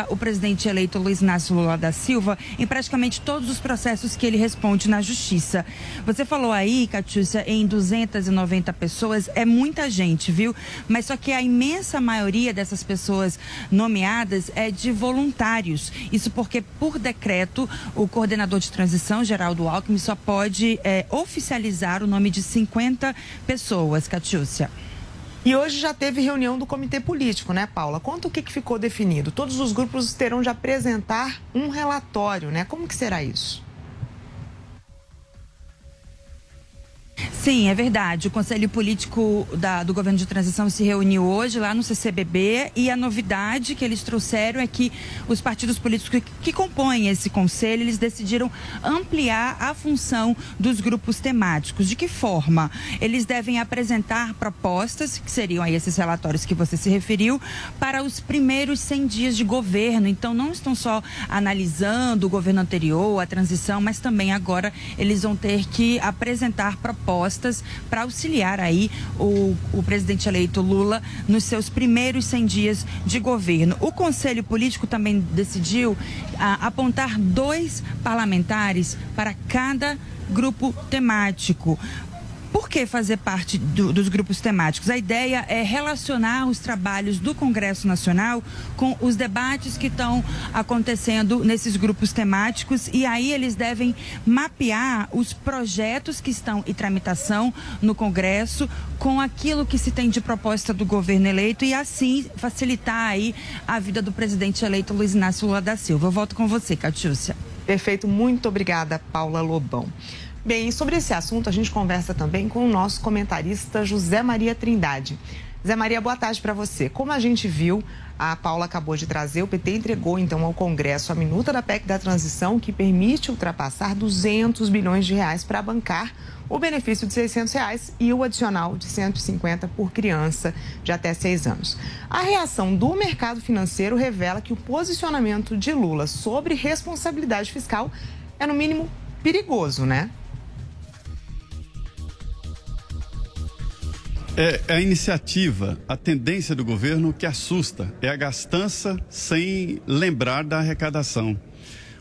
o presidente eleito Luiz Inácio Lula da Silva em praticamente todos os processos que ele responde na justiça. Você falou aí, Catiúcia, em 290 pessoas, é muita gente, viu? Mas só que a imensa maioria dessas pessoas nomeadas é de voluntários. Isso porque, por decreto, o coordenador de transição, Geraldo Alckmin, só pode é, oficializar o nome de 50 pessoas, Catiúcia. E hoje já teve reunião do comitê político, né, Paula? Conta o que, que ficou definido. Todos os grupos terão de apresentar um relatório, né? Como que será isso? Sim, é verdade. O Conselho Político da, do Governo de Transição se reuniu hoje lá no CCBB e a novidade que eles trouxeram é que os partidos políticos que, que compõem esse conselho, eles decidiram ampliar a função dos grupos temáticos. De que forma? Eles devem apresentar propostas, que seriam aí esses relatórios que você se referiu, para os primeiros 100 dias de governo. Então, não estão só analisando o governo anterior, a transição, mas também agora eles vão ter que apresentar propostas propostas para auxiliar aí o, o presidente eleito Lula nos seus primeiros 100 dias de governo. O Conselho Político também decidiu ah, apontar dois parlamentares para cada grupo temático. Por que fazer parte do, dos grupos temáticos? A ideia é relacionar os trabalhos do Congresso Nacional com os debates que estão acontecendo nesses grupos temáticos e aí eles devem mapear os projetos que estão em tramitação no Congresso com aquilo que se tem de proposta do governo eleito e assim facilitar aí a vida do presidente eleito Luiz Inácio Lula da Silva. Eu volto com você, Catiúcia. Perfeito, muito obrigada, Paula Lobão. Bem, sobre esse assunto a gente conversa também com o nosso comentarista José Maria Trindade. Zé Maria, boa tarde para você. Como a gente viu, a Paula acabou de trazer, o PT entregou então ao Congresso a minuta da PEC da transição que permite ultrapassar 200 bilhões de reais para bancar o benefício de 600 reais e o adicional de 150 por criança de até 6 anos. A reação do mercado financeiro revela que o posicionamento de Lula sobre responsabilidade fiscal é no mínimo perigoso, né? É, é a iniciativa, a tendência do governo que assusta. É a gastança sem lembrar da arrecadação.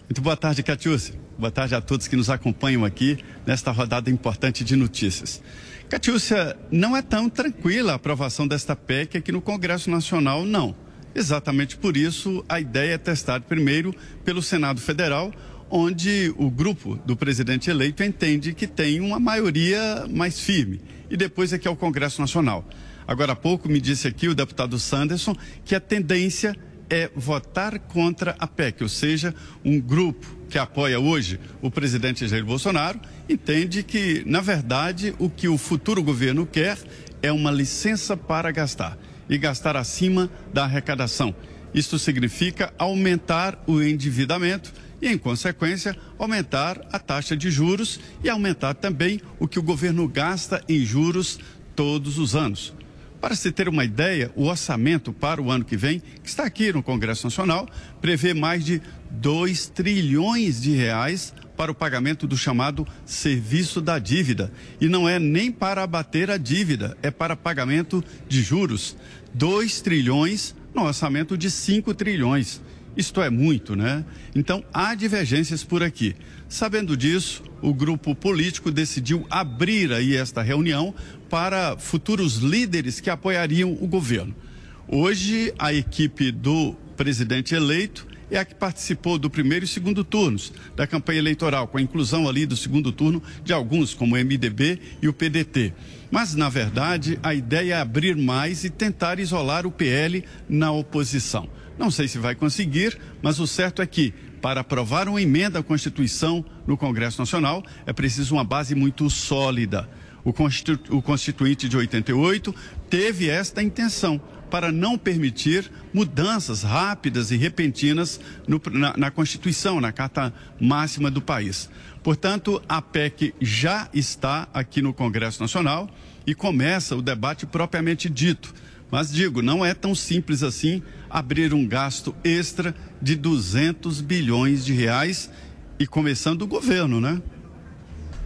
Muito boa tarde, Catiúcia. Boa tarde a todos que nos acompanham aqui nesta rodada importante de notícias. Catiúcia, não é tão tranquila a aprovação desta PEC aqui no Congresso Nacional, não. Exatamente por isso, a ideia é testar primeiro pelo Senado Federal, onde o grupo do presidente eleito entende que tem uma maioria mais firme e depois aqui ao Congresso Nacional. Agora há pouco me disse aqui o deputado Sanderson que a tendência é votar contra a PEC, ou seja, um grupo que apoia hoje o presidente Jair Bolsonaro entende que, na verdade, o que o futuro governo quer é uma licença para gastar e gastar acima da arrecadação. Isto significa aumentar o endividamento e, em consequência, aumentar a taxa de juros e aumentar também o que o governo gasta em juros todos os anos. Para se ter uma ideia, o orçamento para o ano que vem, que está aqui no Congresso Nacional, prevê mais de 2 trilhões de reais para o pagamento do chamado serviço da dívida. E não é nem para abater a dívida, é para pagamento de juros. 2 trilhões no orçamento de 5 trilhões. Isto é muito, né? Então há divergências por aqui. Sabendo disso, o grupo político decidiu abrir aí esta reunião para futuros líderes que apoiariam o governo. Hoje, a equipe do presidente eleito é a que participou do primeiro e segundo turnos da campanha eleitoral, com a inclusão ali do segundo turno de alguns, como o MDB e o PDT. Mas, na verdade, a ideia é abrir mais e tentar isolar o PL na oposição. Não sei se vai conseguir, mas o certo é que, para aprovar uma emenda à Constituição no Congresso Nacional, é preciso uma base muito sólida. O, Constitu... o Constituinte de 88 teve esta intenção para não permitir mudanças rápidas e repentinas no, na, na, Constituição, na Carta Máxima do país. Portanto, a PEC já está aqui no Congresso Nacional e começa o debate propriamente dito. Mas digo, não é tão simples assim abrir um gasto extra de 200 bilhões de reais e começando o governo, né?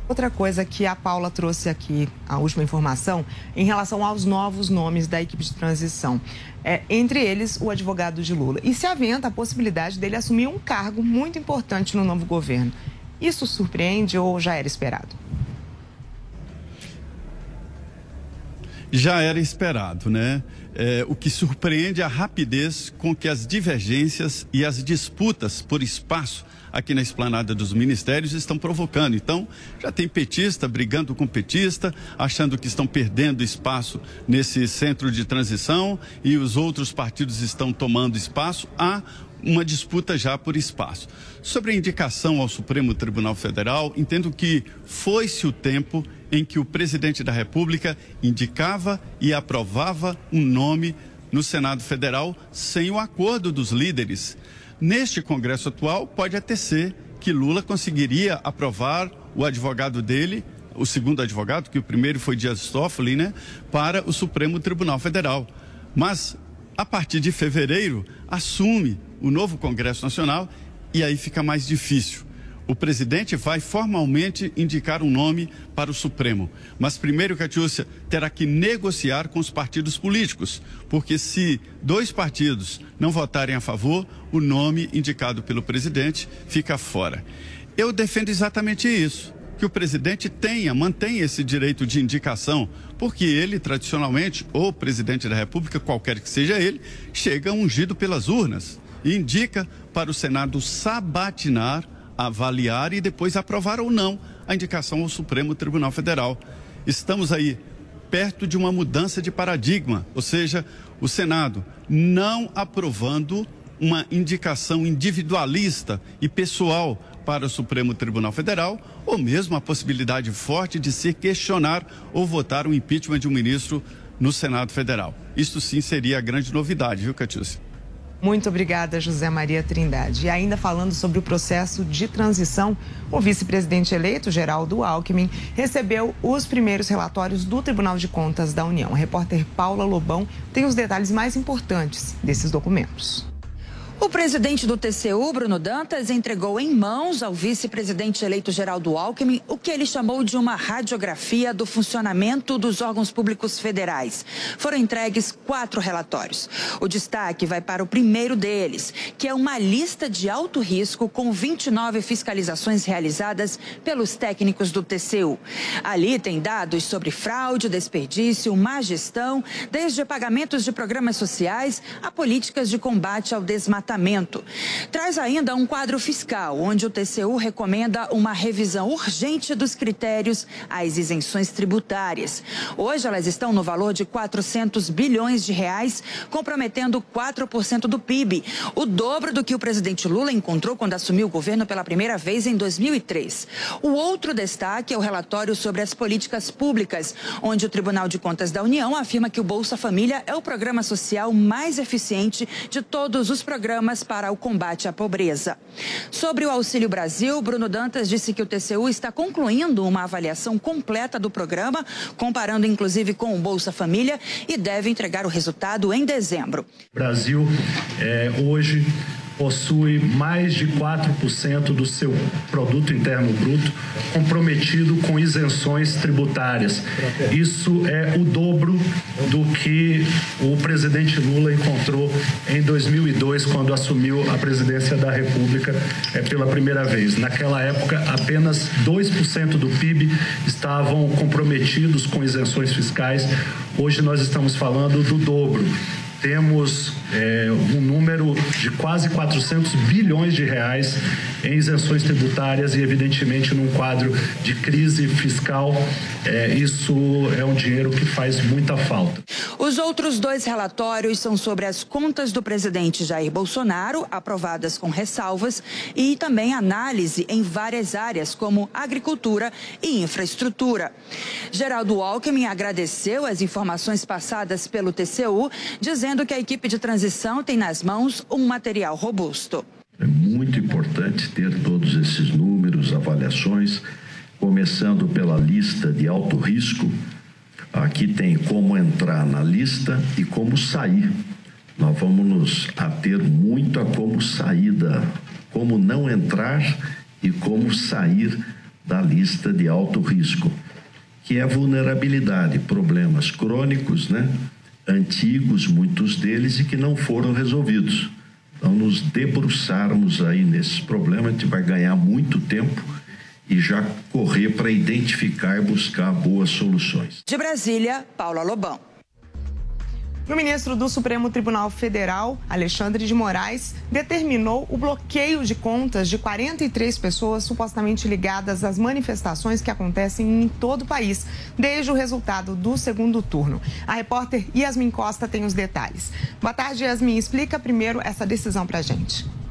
Outra coisa que a Paula trouxe aqui, a última informação, em relação aos novos nomes da equipe de transição. É, entre eles, o advogado de Lula. E se aventa a possibilidade dele assumir um cargo muito importante no novo governo. Isso surpreende ou já era esperado? Já era esperado, né? É, o que surpreende é a rapidez com que as divergências e as disputas por espaço aqui na esplanada dos ministérios estão provocando. Então, já tem petista brigando com petista, achando que estão perdendo espaço nesse centro de transição e os outros partidos estão tomando espaço. Há uma disputa já por espaço. Sobre a indicação ao Supremo Tribunal Federal, entendo que foi-se o tempo em que o presidente da República indicava e aprovava um nome no Senado Federal sem o acordo dos líderes. Neste Congresso atual, pode até ser que Lula conseguiria aprovar o advogado dele, o segundo advogado, que o primeiro foi Dias Toffoli, né, para o Supremo Tribunal Federal. Mas, a partir de fevereiro, assume o novo Congresso Nacional e aí fica mais difícil o presidente vai formalmente indicar um nome para o Supremo. Mas primeiro, Catiúcia, terá que negociar com os partidos políticos, porque se dois partidos não votarem a favor, o nome indicado pelo presidente fica fora. Eu defendo exatamente isso. Que o presidente tenha, mantenha esse direito de indicação, porque ele, tradicionalmente, ou presidente da República, qualquer que seja ele, chega ungido pelas urnas e indica para o Senado sabatinar avaliar e depois aprovar ou não a indicação ao Supremo Tribunal Federal. Estamos aí perto de uma mudança de paradigma, ou seja, o Senado não aprovando uma indicação individualista e pessoal para o Supremo Tribunal Federal, ou mesmo a possibilidade forte de se questionar ou votar o impeachment de um ministro no Senado Federal. Isto sim seria a grande novidade, viu, Catiúcia? Muito obrigada, José Maria Trindade. E ainda falando sobre o processo de transição, o vice-presidente eleito, Geraldo Alckmin, recebeu os primeiros relatórios do Tribunal de Contas da União. A repórter Paula Lobão tem os detalhes mais importantes desses documentos. O presidente do TCU, Bruno Dantas, entregou em mãos ao vice-presidente eleito Geraldo Alckmin o que ele chamou de uma radiografia do funcionamento dos órgãos públicos federais. Foram entregues quatro relatórios. O destaque vai para o primeiro deles, que é uma lista de alto risco com 29 fiscalizações realizadas pelos técnicos do TCU. Ali tem dados sobre fraude, desperdício, má gestão, desde pagamentos de programas sociais a políticas de combate ao desmatamento Traz ainda um quadro fiscal, onde o TCU recomenda uma revisão urgente dos critérios às isenções tributárias. Hoje elas estão no valor de 400 bilhões de reais, comprometendo 4% do PIB, o dobro do que o presidente Lula encontrou quando assumiu o governo pela primeira vez em 2003. O outro destaque é o relatório sobre as políticas públicas, onde o Tribunal de Contas da União afirma que o Bolsa Família é o programa social mais eficiente de todos os programas programas para o combate à pobreza. Sobre o Auxílio Brasil, Bruno Dantas disse que o TCU está concluindo uma avaliação completa do programa, comparando inclusive com o Bolsa Família, e deve entregar o resultado em dezembro. Brasil é, hoje possui mais de 4% do seu produto interno bruto comprometido com isenções tributárias. Isso é o dobro do que o presidente Lula encontrou em 2002 quando assumiu a presidência da República é, pela primeira vez. Naquela época, apenas 2% do PIB estavam comprometidos com isenções fiscais. Hoje nós estamos falando do dobro temos é, um número de quase 400 bilhões de reais em isenções tributárias e, evidentemente, num quadro de crise fiscal, é, isso é um dinheiro que faz muita falta. Os outros dois relatórios são sobre as contas do presidente Jair Bolsonaro, aprovadas com ressalvas, e também análise em várias áreas, como agricultura e infraestrutura. Geraldo Alckmin agradeceu as informações passadas pelo TCU, dizendo dizendo que a equipe de transição tem nas mãos um material robusto. É muito importante ter todos esses números, avaliações, começando pela lista de alto risco. Aqui tem como entrar na lista e como sair. Nós vamos nos ater muito a como sair da, como não entrar e como sair da lista de alto risco, que é vulnerabilidade, problemas crônicos, né? Antigos, muitos deles, e que não foram resolvidos. Então, nos debruçarmos aí nesses problemas, a gente vai ganhar muito tempo e já correr para identificar e buscar boas soluções. De Brasília, Paula Lobão. O ministro do Supremo Tribunal Federal, Alexandre de Moraes, determinou o bloqueio de contas de 43 pessoas supostamente ligadas às manifestações que acontecem em todo o país, desde o resultado do segundo turno. A repórter Yasmin Costa tem os detalhes. Boa tarde, Yasmin. Explica primeiro essa decisão para a gente.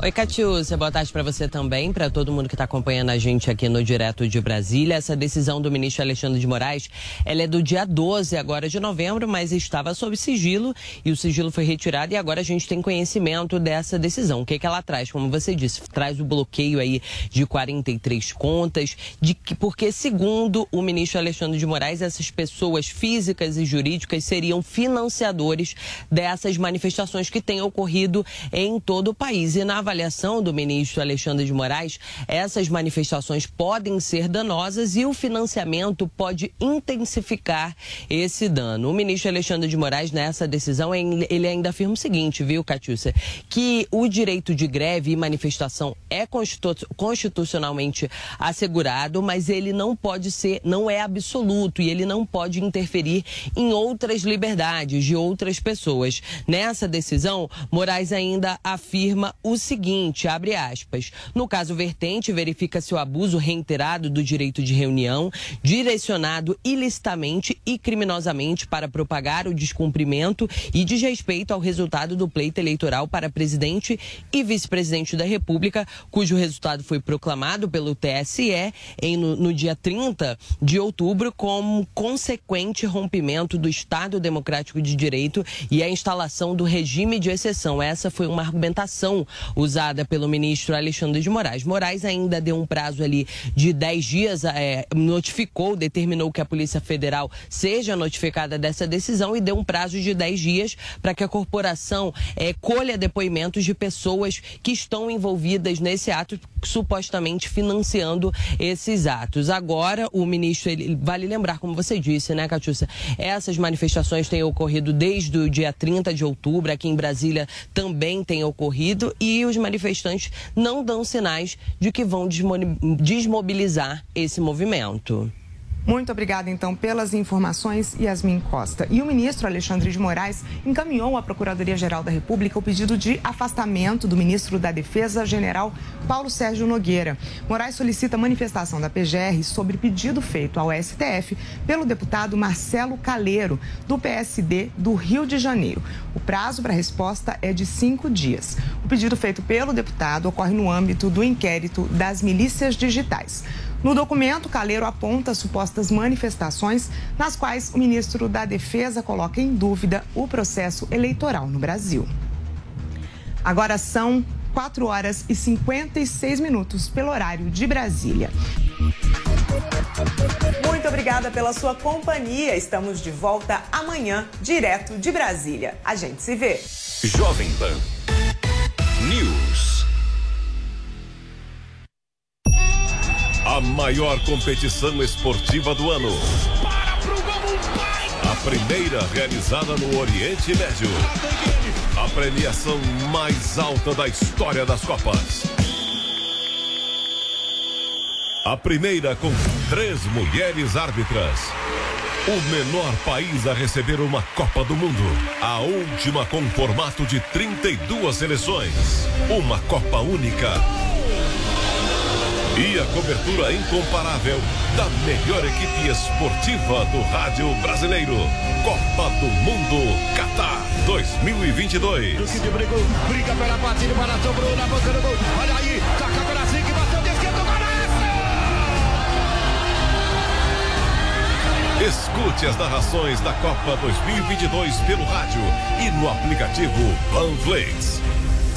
Oi, Catiúcia, boa tarde para você também, para todo mundo que está acompanhando a gente aqui no Direto de Brasília. Essa decisão do ministro Alexandre de Moraes, ela é do dia 12 agora de novembro, mas estava sob sigilo e o sigilo foi retirado e agora a gente tem conhecimento dessa decisão. O que, que ela traz? Como você disse, traz o bloqueio aí de 43 contas, de que, porque segundo o ministro Alexandre de Moraes, essas pessoas físicas e jurídicas seriam financiadores dessas manifestações que têm ocorrido em todo o país. E na avaliação do ministro Alexandre de Moraes, essas manifestações podem ser danosas e o financiamento pode intensificar esse dano. O ministro Alexandre de Moraes, nessa decisão, ele ainda afirma o seguinte, viu, Catiúcia? Que o direito de greve e manifestação é constitucionalmente assegurado, mas ele não pode ser, não é absoluto e ele não pode interferir em outras liberdades de outras pessoas. Nessa decisão, Moraes ainda afirma o seguinte seguinte, abre aspas, no caso vertente, verifica-se o abuso reiterado do direito de reunião, direcionado ilicitamente e criminosamente para propagar o descumprimento e desrespeito ao resultado do pleito eleitoral para presidente e vice-presidente da República, cujo resultado foi proclamado pelo TSE em, no, no dia 30 de outubro como consequente rompimento do Estado Democrático de Direito e a instalação do regime de exceção. Essa foi uma argumentação usada pelo ministro Alexandre de Moraes. Moraes ainda deu um prazo ali de 10 dias, é, notificou, determinou que a Polícia Federal seja notificada dessa decisão e deu um prazo de 10 dias para que a corporação é, colha depoimentos de pessoas que estão envolvidas nesse ato, supostamente financiando esses atos. Agora, o ministro, ele, vale lembrar, como você disse, né, Catiúcia, essas manifestações têm ocorrido desde o dia 30 de outubro, aqui em Brasília também tem ocorrido, e os manifestantes não dão sinais de que vão desmobilizar esse movimento. Muito obrigada, então, pelas informações, Yasmin Costa. E o ministro Alexandre de Moraes encaminhou à Procuradoria-Geral da República o pedido de afastamento do ministro da Defesa, general Paulo Sérgio Nogueira. Moraes solicita manifestação da PGR sobre pedido feito ao STF pelo deputado Marcelo Caleiro, do PSD do Rio de Janeiro. O prazo para resposta é de cinco dias. O pedido feito pelo deputado ocorre no âmbito do inquérito das milícias digitais. No documento, Calheiro aponta supostas manifestações nas quais o ministro da Defesa coloca em dúvida o processo eleitoral no Brasil. Agora são 4 horas e 56 minutos pelo horário de Brasília. Muito obrigada pela sua companhia. Estamos de volta amanhã, direto de Brasília. A gente se vê. Jovem Pan maior competição esportiva do ano. A primeira realizada no Oriente Médio. A premiação mais alta da história das Copas. A primeira com três mulheres árbitras. O menor país a receber uma Copa do Mundo. A última com formato de 32 seleções. Uma Copa única e a cobertura incomparável da melhor equipe esportiva do rádio brasileiro. Copa do Mundo Qatar 2022. de brigou, briga pela batida, para sobrou na boca do gol. Olha aí, toca para que bateu de esquerda, golaço! Escute as narrações da Copa 2022 pelo rádio e no aplicativo Panflix.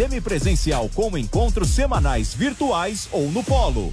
semipresencial com encontros semanais virtuais ou no polo.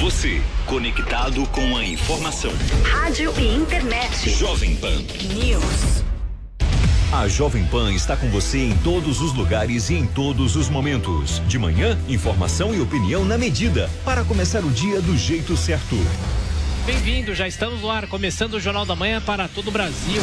Você, conectado com a informação. Rádio e internet. Jovem Pan. News. A Jovem Pan está com você em todos os lugares e em todos os momentos. De manhã, informação e opinião na medida, para começar o dia do jeito certo. Bem-vindo, já estamos no ar, começando o Jornal da Manhã para todo o Brasil.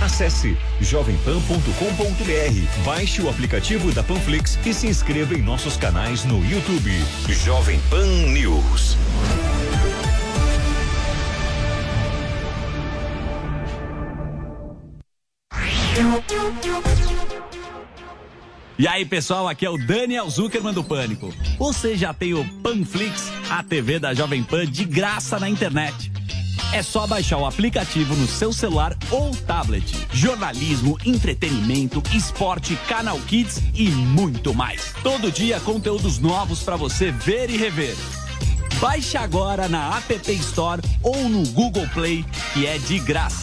Acesse jovempan.com.br, baixe o aplicativo da Panflix e se inscreva em nossos canais no YouTube. Jovem Pan News. E aí, pessoal, aqui é o Daniel Zuckerman do Pânico. Você já tem o Panflix, a TV da Jovem Pan, de graça na internet. É só baixar o aplicativo no seu celular ou tablet. Jornalismo, entretenimento, esporte, canal Kids e muito mais. Todo dia conteúdos novos para você ver e rever. Baixe agora na App Store ou no Google Play, que é de graça.